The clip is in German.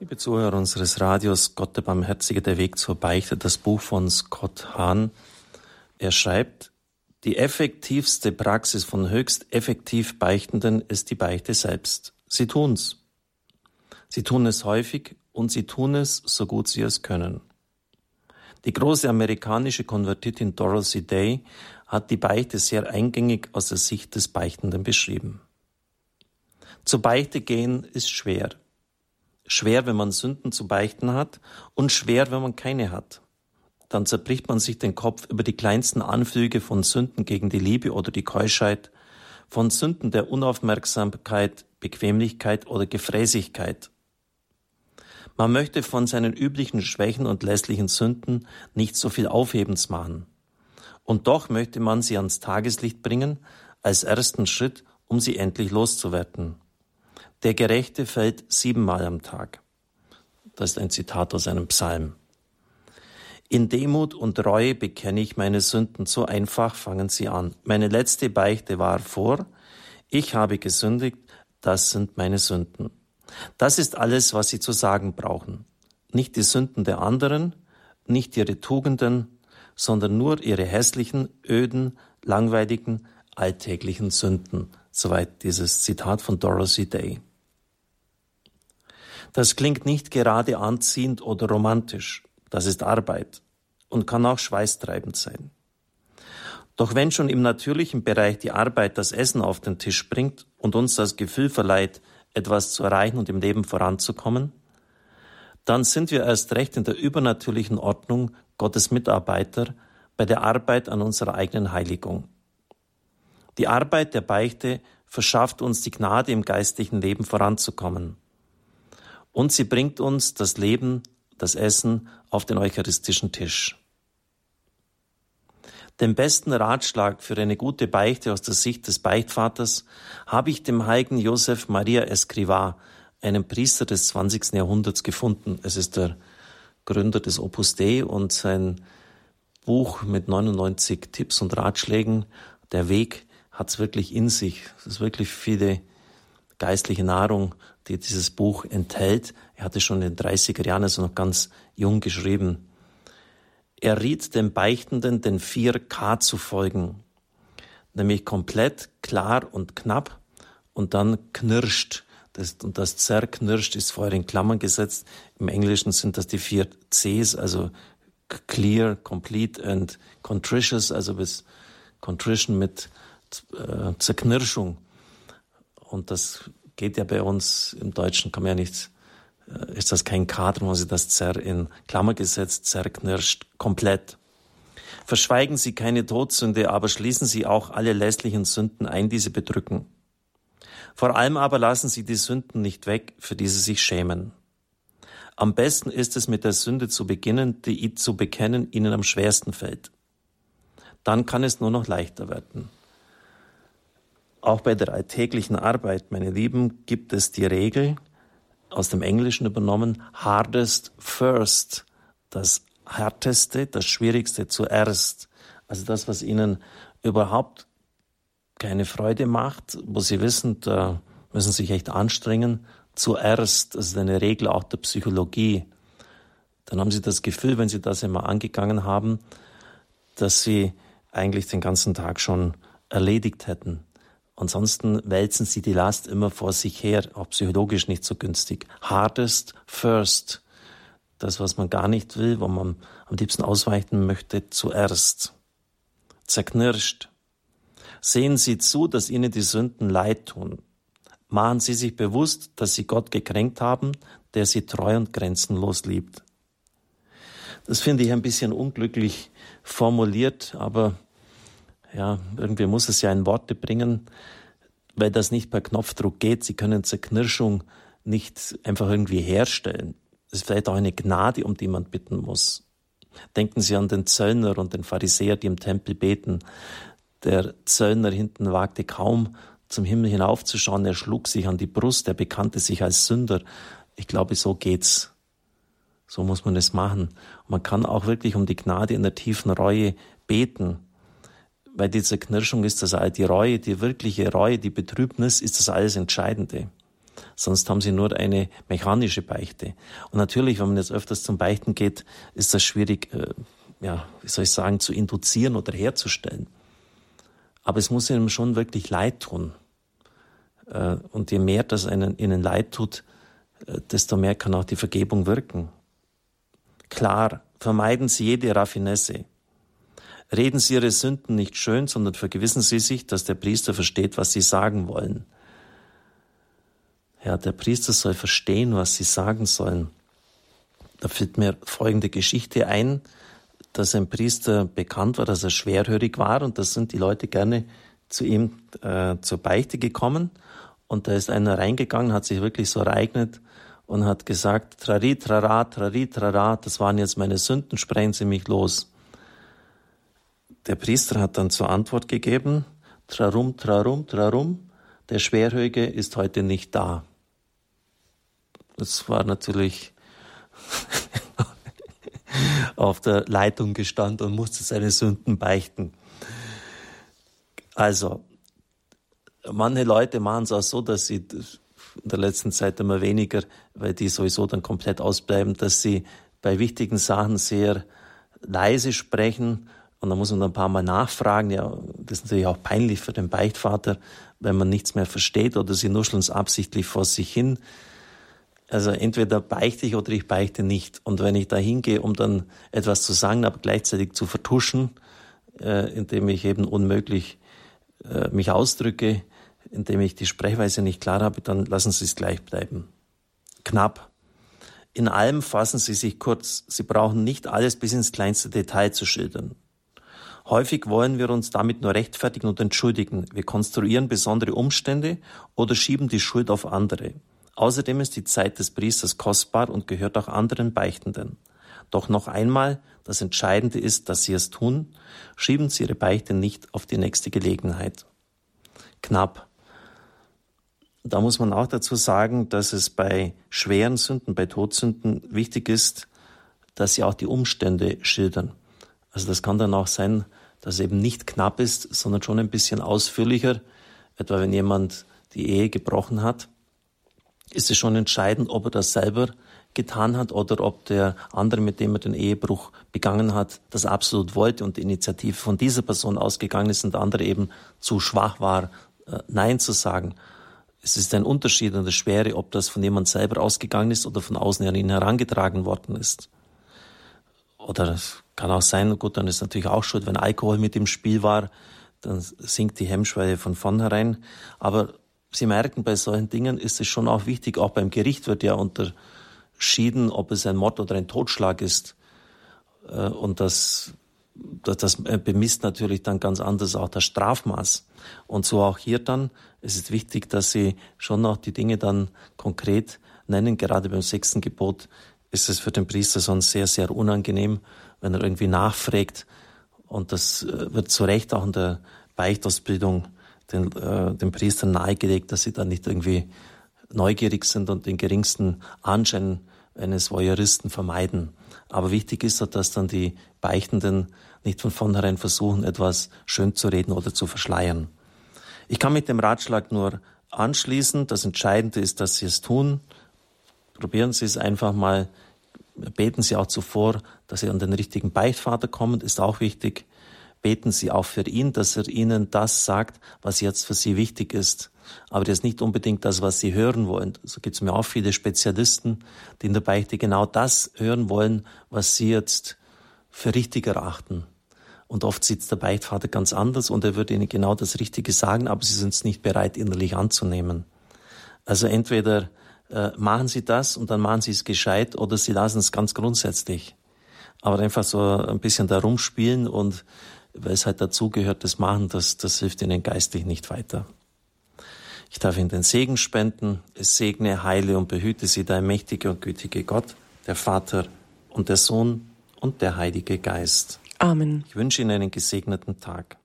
Liebe Zuhörer unseres Radios, Gott der Barmherzige, der Weg zur Beichte, das Buch von Scott Hahn. Er schreibt, die effektivste Praxis von höchst effektiv Beichtenden ist die Beichte selbst. Sie tun's. Sie tun es häufig und sie tun es so gut sie es können. Die große amerikanische Konvertitin Dorothy Day hat die Beichte sehr eingängig aus der Sicht des Beichtenden beschrieben. Zur Beichte gehen ist schwer. Schwer, wenn man Sünden zu beichten hat und schwer, wenn man keine hat. Dann zerbricht man sich den Kopf über die kleinsten Anflüge von Sünden gegen die Liebe oder die Keuschheit, von Sünden der Unaufmerksamkeit, Bequemlichkeit oder Gefräßigkeit. Man möchte von seinen üblichen Schwächen und lässlichen Sünden nicht so viel Aufhebens machen. Und doch möchte man sie ans Tageslicht bringen, als ersten Schritt, um sie endlich loszuwerden. Der Gerechte fällt siebenmal am Tag. Das ist ein Zitat aus einem Psalm. In Demut und Reue bekenne ich meine Sünden, so einfach fangen sie an. Meine letzte Beichte war vor, ich habe gesündigt, das sind meine Sünden. Das ist alles, was sie zu sagen brauchen. Nicht die Sünden der anderen, nicht ihre Tugenden, sondern nur ihre hässlichen, öden, langweiligen, alltäglichen Sünden. Soweit dieses Zitat von Dorothy Day. Das klingt nicht gerade anziehend oder romantisch. Das ist Arbeit und kann auch schweißtreibend sein. Doch wenn schon im natürlichen Bereich die Arbeit das Essen auf den Tisch bringt und uns das Gefühl verleiht, etwas zu erreichen und im Leben voranzukommen, dann sind wir erst recht in der übernatürlichen Ordnung Gottes Mitarbeiter bei der Arbeit an unserer eigenen Heiligung. Die Arbeit der Beichte verschafft uns die Gnade im geistlichen Leben voranzukommen und sie bringt uns das Leben, das Essen auf den eucharistischen Tisch. Den besten Ratschlag für eine gute Beichte aus der Sicht des Beichtvaters habe ich dem heiligen Josef Maria Escrivá, einem Priester des 20. Jahrhunderts, gefunden. Es ist der Gründer des Opus Dei und sein Buch mit 99 Tipps und Ratschlägen, Der Weg, hat es wirklich in sich. Es ist wirklich viele geistliche Nahrung, die dieses Buch enthält. Er hatte schon in den 30er Jahren, also noch ganz jung geschrieben. Er riet dem Beichtenden, den 4K zu folgen, nämlich komplett, klar und knapp und dann knirscht. Das, und das zerknirscht ist vorher in Klammern gesetzt. Im Englischen sind das die vier Cs, also clear, complete and contritious, also bis contrition mit äh, Zerknirschung. Und das geht ja bei uns im Deutschen, kann man ja nicht, äh, ist das kein Kader, wo sie das Zer in Klammer gesetzt, zerknirscht, komplett. Verschweigen Sie keine Todsünde, aber schließen Sie auch alle lässlichen Sünden ein, die Sie bedrücken. Vor allem aber lassen Sie die Sünden nicht weg, für die Sie sich schämen. Am besten ist es, mit der Sünde zu beginnen, die zu bekennen Ihnen am schwersten fällt. Dann kann es nur noch leichter werden. Auch bei der alltäglichen Arbeit, meine Lieben, gibt es die Regel, aus dem Englischen übernommen, hardest first, das härteste, das schwierigste zuerst. Also das, was ihnen überhaupt keine Freude macht, wo sie wissen, da müssen sie sich echt anstrengen, zuerst, das ist eine Regel auch der Psychologie. Dann haben sie das Gefühl, wenn sie das immer angegangen haben, dass sie eigentlich den ganzen Tag schon erledigt hätten. Ansonsten wälzen sie die Last immer vor sich her, auch psychologisch nicht so günstig. Hardest first. Das, was man gar nicht will, wo man am liebsten ausweichen möchte, zuerst. Zerknirscht. Sehen Sie zu, dass Ihnen die Sünden leid tun. Machen Sie sich bewusst, dass Sie Gott gekränkt haben, der Sie treu und grenzenlos liebt. Das finde ich ein bisschen unglücklich formuliert, aber ja, irgendwie muss es ja in Worte bringen, weil das nicht per Knopfdruck geht. Sie können Zerknirschung nicht einfach irgendwie herstellen. Es ist vielleicht auch eine Gnade, um die man bitten muss. Denken Sie an den Zöllner und den Pharisäer, die im Tempel beten. Der Zöllner hinten wagte kaum zum Himmel hinaufzuschauen. Er schlug sich an die Brust. Er bekannte sich als Sünder. Ich glaube, so geht's. So muss man es machen. Und man kann auch wirklich um die Gnade in der tiefen Reue beten weil diese Knirschung ist das all, die Reue, die wirkliche Reue, die Betrübnis ist das alles Entscheidende. Sonst haben sie nur eine mechanische Beichte. Und natürlich, wenn man jetzt öfters zum Beichten geht, ist das schwierig, äh, ja, wie soll ich sagen, zu induzieren oder herzustellen. Aber es muss ihnen schon wirklich leid tun. Äh, und je mehr das einen, ihnen leid tut, äh, desto mehr kann auch die Vergebung wirken. Klar, vermeiden Sie jede Raffinesse. Reden Sie Ihre Sünden nicht schön, sondern vergewissen Sie sich, dass der Priester versteht, was Sie sagen wollen. Ja, der Priester soll verstehen, was Sie sagen sollen. Da fällt mir folgende Geschichte ein, dass ein Priester bekannt war, dass er schwerhörig war und da sind die Leute gerne zu ihm äh, zur Beichte gekommen und da ist einer reingegangen, hat sich wirklich so ereignet und hat gesagt, trari, trara, trari, trara, das waren jetzt meine Sünden, sprechen Sie mich los. Der Priester hat dann zur Antwort gegeben, trarum, trarum, trarum, der Schwerhöge ist heute nicht da. Das war natürlich auf der Leitung gestanden und musste seine Sünden beichten. Also, manche Leute machen es auch so, dass sie in der letzten Zeit immer weniger, weil die sowieso dann komplett ausbleiben, dass sie bei wichtigen Sachen sehr leise sprechen und dann muss man ein paar Mal nachfragen. Ja, das ist natürlich auch peinlich für den Beichtvater, wenn man nichts mehr versteht oder sie nuscheln es absichtlich vor sich hin. Also entweder beichte ich oder ich beichte nicht. Und wenn ich da hingehe, um dann etwas zu sagen, aber gleichzeitig zu vertuschen, äh, indem ich eben unmöglich äh, mich ausdrücke, indem ich die Sprechweise nicht klar habe, dann lassen Sie es gleich bleiben. Knapp. In allem fassen Sie sich kurz. Sie brauchen nicht alles bis ins kleinste Detail zu schildern. Häufig wollen wir uns damit nur rechtfertigen und entschuldigen. Wir konstruieren besondere Umstände oder schieben die Schuld auf andere. Außerdem ist die Zeit des Priesters kostbar und gehört auch anderen Beichtenden. Doch noch einmal, das Entscheidende ist, dass Sie es tun. Schieben Sie Ihre Beichte nicht auf die nächste Gelegenheit. Knapp. Da muss man auch dazu sagen, dass es bei schweren Sünden, bei Todsünden wichtig ist, dass Sie auch die Umstände schildern. Also das kann dann auch sein, dass es eben nicht knapp ist, sondern schon ein bisschen ausführlicher. Etwa wenn jemand die Ehe gebrochen hat ist es schon entscheidend, ob er das selber getan hat oder ob der andere, mit dem er den Ehebruch begangen hat, das absolut wollte und die Initiative von dieser Person ausgegangen ist und der andere eben zu schwach war, äh, Nein zu sagen. Es ist ein Unterschied und das Schwere, ob das von jemand selber ausgegangen ist oder von außen an ihn herangetragen worden ist. Oder kann auch sein, gut, dann ist natürlich auch schuld, wenn Alkohol mit im Spiel war, dann sinkt die Hemmschwelle von vornherein. Aber Sie merken, bei solchen Dingen ist es schon auch wichtig, auch beim Gericht wird ja unterschieden, ob es ein Mord oder ein Totschlag ist. Äh, und das, das, das bemisst natürlich dann ganz anders auch das Strafmaß. Und so auch hier dann, es ist wichtig, dass Sie schon auch die Dinge dann konkret nennen. Gerade beim sechsten Gebot ist es für den Priester sonst sehr, sehr unangenehm, wenn er irgendwie nachfragt. Und das äh, wird zu Recht auch in der Beichtausbildung den, äh, den Priestern nahegelegt, dass sie da nicht irgendwie neugierig sind und den geringsten Anschein eines Voyeuristen vermeiden. Aber wichtig ist, dass dann die Beichtenden nicht von vornherein versuchen, etwas schön zu reden oder zu verschleiern. Ich kann mit dem Ratschlag nur anschließen. Das Entscheidende ist, dass Sie es tun. Probieren Sie es einfach mal. Beten Sie auch zuvor, dass Sie an den richtigen Beichtvater kommen, ist auch wichtig beten Sie auch für ihn, dass er Ihnen das sagt, was jetzt für Sie wichtig ist. Aber das ist nicht unbedingt das, was Sie hören wollen. So gibt es mir auch viele Spezialisten, die in der Beichte genau das hören wollen, was Sie jetzt für richtig erachten. Und oft sitzt der Beichtvater ganz anders und er würde Ihnen genau das Richtige sagen, aber Sie sind es nicht bereit, innerlich anzunehmen. Also entweder äh, machen Sie das und dann machen Sie es gescheit oder Sie lassen es ganz grundsätzlich. Aber einfach so ein bisschen da rumspielen und weil es halt dazugehört, das Machen, das, das hilft ihnen geistig nicht weiter. Ich darf ihnen den Segen spenden. Es segne, heile und behüte sie, dein mächtiger und gütige Gott, der Vater und der Sohn und der Heilige Geist. Amen. Ich wünsche Ihnen einen gesegneten Tag.